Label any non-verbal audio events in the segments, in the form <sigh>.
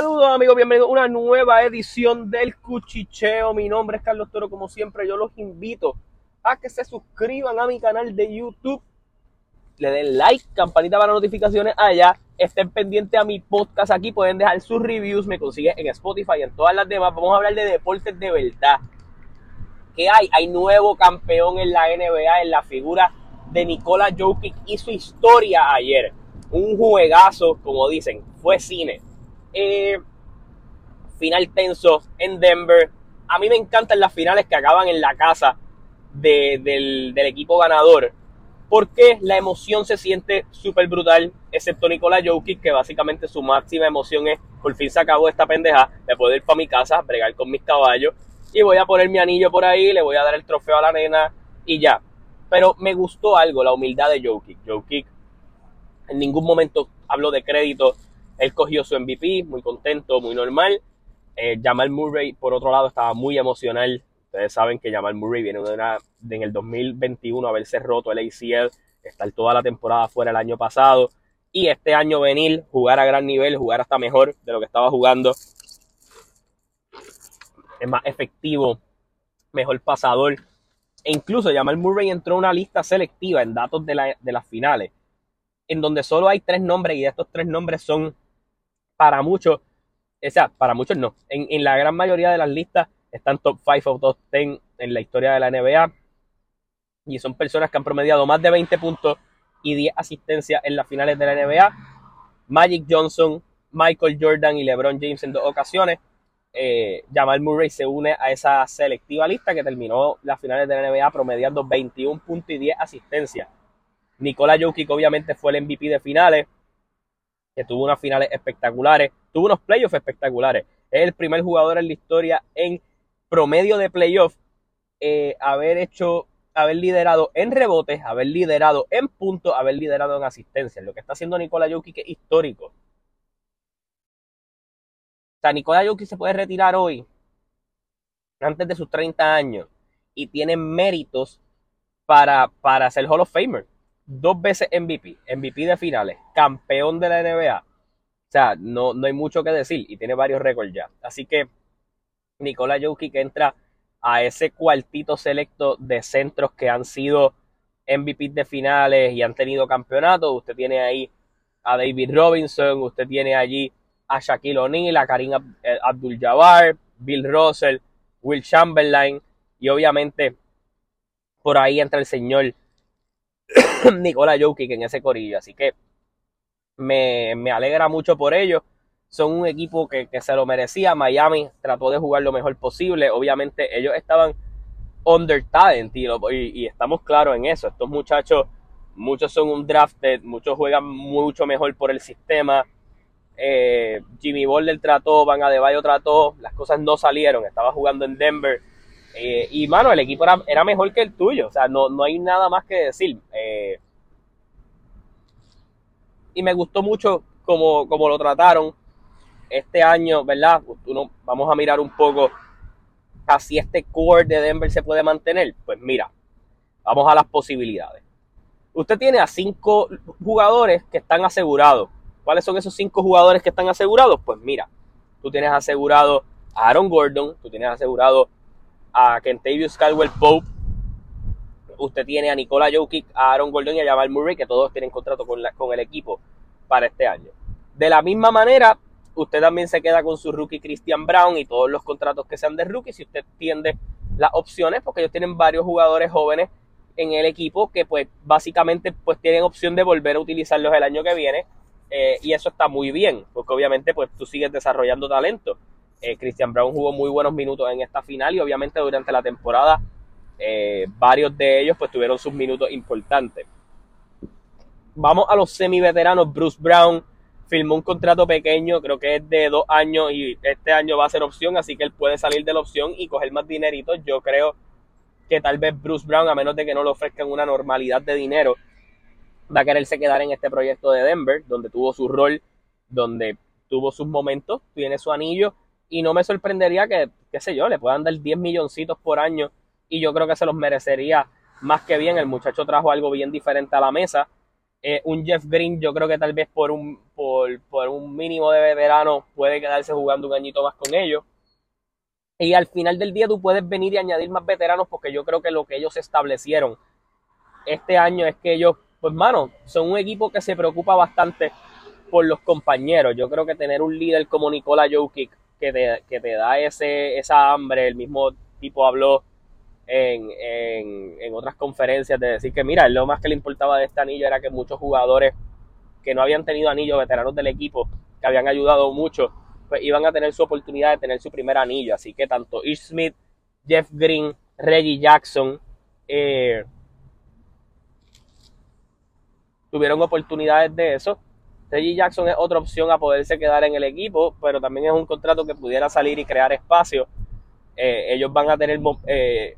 Saludos amigos, bienvenidos a una nueva edición del Cuchicheo. Mi nombre es Carlos Toro, como siempre yo los invito a que se suscriban a mi canal de YouTube, le den like, campanita para notificaciones allá, estén pendientes a mi podcast aquí, pueden dejar sus reviews, me consiguen en Spotify y en todas las demás. Vamos a hablar de deportes de verdad. ¿Qué hay? Hay nuevo campeón en la NBA en la figura de Nikola Jokic. Hizo historia ayer. Un juegazo, como dicen, fue cine. Eh, final tenso en Denver. A mí me encantan las finales que acaban en la casa del, equipo ganador. Porque la emoción se siente súper brutal, excepto Nikola Jokic, que básicamente su máxima emoción es, por fin se acabó esta pendeja, de poder ir para mi casa, bregar con mis caballos, y voy a poner mi anillo por ahí, le voy a dar el trofeo a la nena, y ya. Pero me gustó algo, la humildad de Jokic. Jokic en ningún momento hablo de crédito. Él cogió su MVP, muy contento, muy normal. Eh, Jamal Murray, por otro lado, estaba muy emocional. Ustedes saben que Jamal Murray viene de, una, en el 2021 haberse roto el ACL, estar toda la temporada fuera el año pasado. Y este año venir, jugar a gran nivel, jugar hasta mejor de lo que estaba jugando. Es más efectivo, mejor pasador. E incluso Jamal Murray entró en una lista selectiva en datos de, la, de las finales en donde solo hay tres nombres y estos tres nombres son para muchos, o sea, para muchos no, en, la gran mayoría de las listas están top 5 o top 10 en la historia de la NBA y son personas que han promediado más de 20 puntos y 10 asistencias en las finales de la NBA. Magic Johnson, Michael Jordan y LeBron James en dos ocasiones. Eh, Jamal Murray se une a esa selectiva lista que terminó las finales de la NBA promediando 21 puntos y 10 asistencias. Nikola Jokic obviamente fue el MVP de finales, que tuvo unas finales espectaculares, tuvo unos playoffs espectaculares. Es el primer jugador en la historia en promedio de playoffs eh, haber hecho, haber liderado en rebotes, haber liderado en puntos, haber liderado en asistencia. Lo que está haciendo Nikola Jokic es histórico. O sea, Nikola Jokic se puede retirar hoy, antes de sus 30 años, y tiene méritos para, para ser Hall of Famer dos veces MVP, MVP de finales, campeón de la NBA. O sea, no, no hay mucho que decir y tiene varios récords ya. Así que Nikola Jokic entra a ese cuartito selecto de centros que han sido MVP de finales y han tenido campeonatos. Usted tiene ahí a David Robinson, usted tiene allí a Shaquille O'Neal, a Karim eh, Abdul-Jabbar, Bill Russell, Will Chamberlain y obviamente por ahí entra el señor <coughs> Nicola Jokic en ese corillo. Así que me, alegra mucho por ello. Son un equipo que, se lo merecía. Miami trató de jugar lo mejor posible. Obviamente ellos estaban under talent y, estamos claros en eso. Estos muchachos, muchos son un drafted, muchos juegan mucho mejor por el sistema. Eh, Jimmy Butler trató, Van Adebayo trató, las cosas no salieron. Estaba jugando en Denver eh, y mano, el equipo era, mejor que el tuyo. O sea, no, no hay nada más que decir. Eh, y me gustó mucho como, lo trataron este año, ¿verdad? Vamos a mirar un poco si este core de Denver se puede mantener. Pues mira, vamos a las posibilidades. Usted tiene a cinco jugadores que están asegurados. ¿Cuáles son esos cinco jugadores que están asegurados? Pues mira, tú tienes asegurado a Aaron Gordon, tú tienes asegurado a Kentavious Caldwell Pope, usted tiene a Nicola Jokic, a Aaron Gordon y a Jamal Murray, que todos tienen contrato con, con el equipo para este año. De la misma manera, usted también se queda con su rookie Christian Brown y todos los contratos que sean de rookie, si usted tiende las opciones, porque ellos tienen varios jugadores jóvenes en el equipo que pues básicamente pues tienen opción de volver a utilizarlos el año que viene eh, y eso está muy bien, porque obviamente pues tú sigues desarrollando talento. Eh, Christian Brown jugó muy buenos minutos en esta final y obviamente durante la temporada eh, varios de ellos pues tuvieron sus minutos importantes. Vamos a los semi veteranos. Bruce Brown firmó un contrato pequeño, creo que es de dos años y este año va a ser opción, así que él puede salir de la opción y coger más dinerito. Yo creo que tal vez Bruce Brown, a menos de que no le ofrezcan una normalidad de dinero, va a quererse quedar en este proyecto de Denver, donde tuvo su rol, donde tuvo sus momentos, tiene su anillo y no me sorprendería que, qué sé yo, le puedan dar 10 milloncitos por año y yo creo que se los merecería más que bien. El muchacho trajo algo bien diferente a la mesa. Eh, un Jeff Green, yo creo que tal vez por un, por, por un mínimo de veterano puede quedarse jugando un añito más con ellos. Y al final del día tú puedes venir y añadir más veteranos porque yo creo que lo que ellos establecieron este año es que ellos, pues mano, son un equipo que se preocupa bastante por los compañeros. Yo creo que tener un líder como Nicola Jokic que te, que te da ese, esa hambre, el mismo tipo habló en, en, otras conferencias de decir que mira, lo más que le importaba de este anillo era que muchos jugadores que no habían tenido anillo, veteranos del equipo, que habían ayudado mucho, pues iban a tener su oportunidad de tener su primer anillo. Así que tanto Ish Smith, Jeff Green, Reggie Jackson, eh, tuvieron oportunidades de eso. Reggie Jackson es otra opción a poderse quedar en el equipo, pero también es un contrato que pudiera salir y crear espacio. Eh, ellos van a tener eh,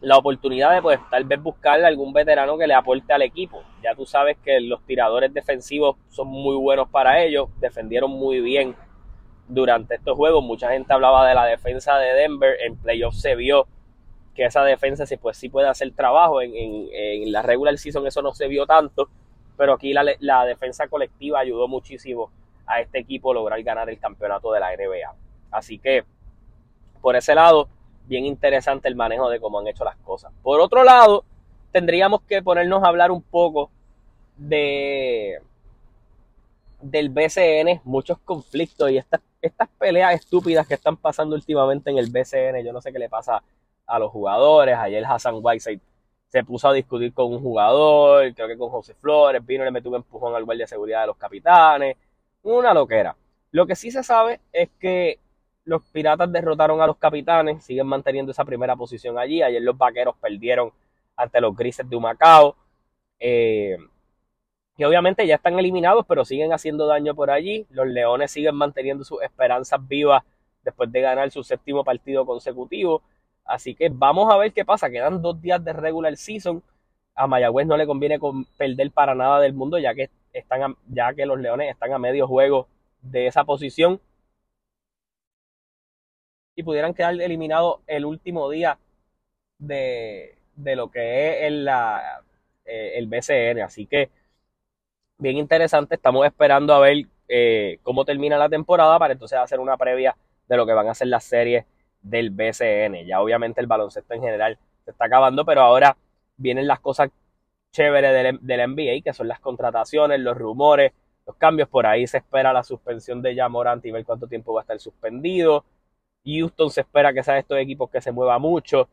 la oportunidad de pues tal vez buscarle algún veterano que le aporte al equipo. Ya tú sabes que los tiradores defensivos son muy buenos para ellos, defendieron muy bien durante estos juegos. Mucha gente hablaba de la defensa de Denver, en playoffs se vio que esa defensa pues, sí puede hacer trabajo. En, en, la regular season eso no se vio tanto, pero aquí la, defensa colectiva ayudó muchísimo a este equipo a lograr ganar el campeonato de la NBA. Así que, por ese lado, bien interesante el manejo de cómo han hecho las cosas. Por otro lado, tendríamos que ponernos a hablar un poco de del BCN, muchos conflictos y estas, estas peleas estúpidas que están pasando últimamente en el BCN. Yo no sé qué le pasa a los jugadores. Ayer Hassan Whiteside se puso a discutir con un jugador, creo que con José Flores, vino y le metió un empujón al guardia de seguridad de los capitanes. Una loquera. Lo que sí se sabe es que los piratas derrotaron a los capitanes, siguen manteniendo esa primera posición allí. Ayer los vaqueros perdieron ante los grises de Humacao. Eh, obviamente ya están eliminados, pero siguen haciendo daño por allí. Los leones siguen manteniendo sus esperanzas vivas después de ganar su séptimo partido consecutivo. Así que vamos a ver qué pasa. Quedan dos días de regular season. A Mayagüez no le conviene perder para nada del mundo, ya que, están ya que los Leones están a medio juego de esa posición. Y pudieran quedar eliminados el último día de, lo que es el, la, eh, el BCN. Así que bien interesante. Estamos esperando a ver eh, cómo termina la temporada para entonces hacer una previa de lo que van a ser las series del BCN. Ya obviamente el baloncesto en general se está acabando, pero ahora vienen las cosas chéveres del, del NBA, que son las contrataciones, los rumores, los cambios. Por ahí se espera la suspensión de Jamorant y ver cuánto tiempo va a estar suspendido. Houston se espera que sea de estos equipos que se mueva mucho.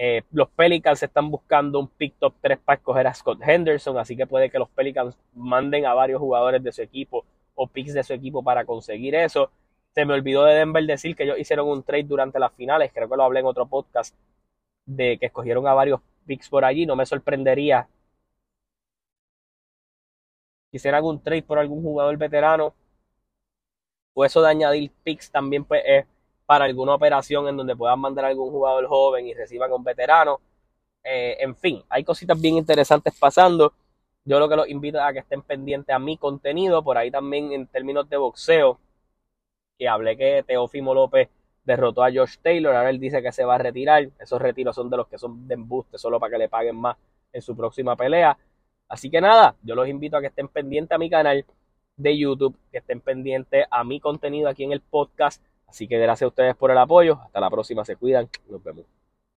Eh, los Pelicans están buscando un pick top 3 para escoger a Scott Henderson, así que puede que los Pelicans manden a varios jugadores de su equipo o picks de su equipo para conseguir eso. Se me olvidó de Denver decir que ellos hicieron un trade durante las finales, creo que lo hablé en otro podcast, de que escogieron a varios picks por allí. No me sorprendería que hicieran un trade por algún jugador veterano. O eso de añadir picks también pues, es para alguna operación en donde puedan mandar a algún jugador joven y reciban a un veterano. Eh, en fin, hay cositas bien interesantes pasando. Yo lo que los invito a que estén pendientes a mi contenido. Por ahí también en términos de boxeo que hablé que Teófimo López derrotó a Josh Taylor, ahora él dice que se va a retirar, esos retiros son de los que son de embuste, solo para que le paguen más en su próxima pelea. Así que nada, yo los invito a que estén pendientes a mi canal de YouTube, que estén pendientes a mi contenido aquí en el podcast. Así que gracias a ustedes por el apoyo. Hasta la próxima, se cuidan. Nos vemos.